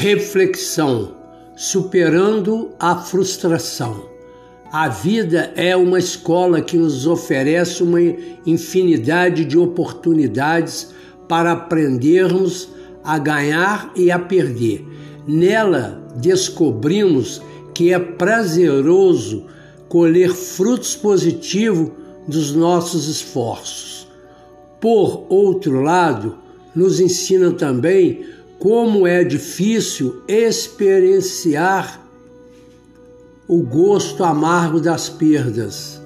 Reflexão: superando a frustração. A vida é uma escola que nos oferece uma infinidade de oportunidades para aprendermos a ganhar e a perder. Nela descobrimos que é prazeroso colher frutos positivos dos nossos esforços. Por outro lado, nos ensina também como é difícil experienciar o gosto amargo das perdas.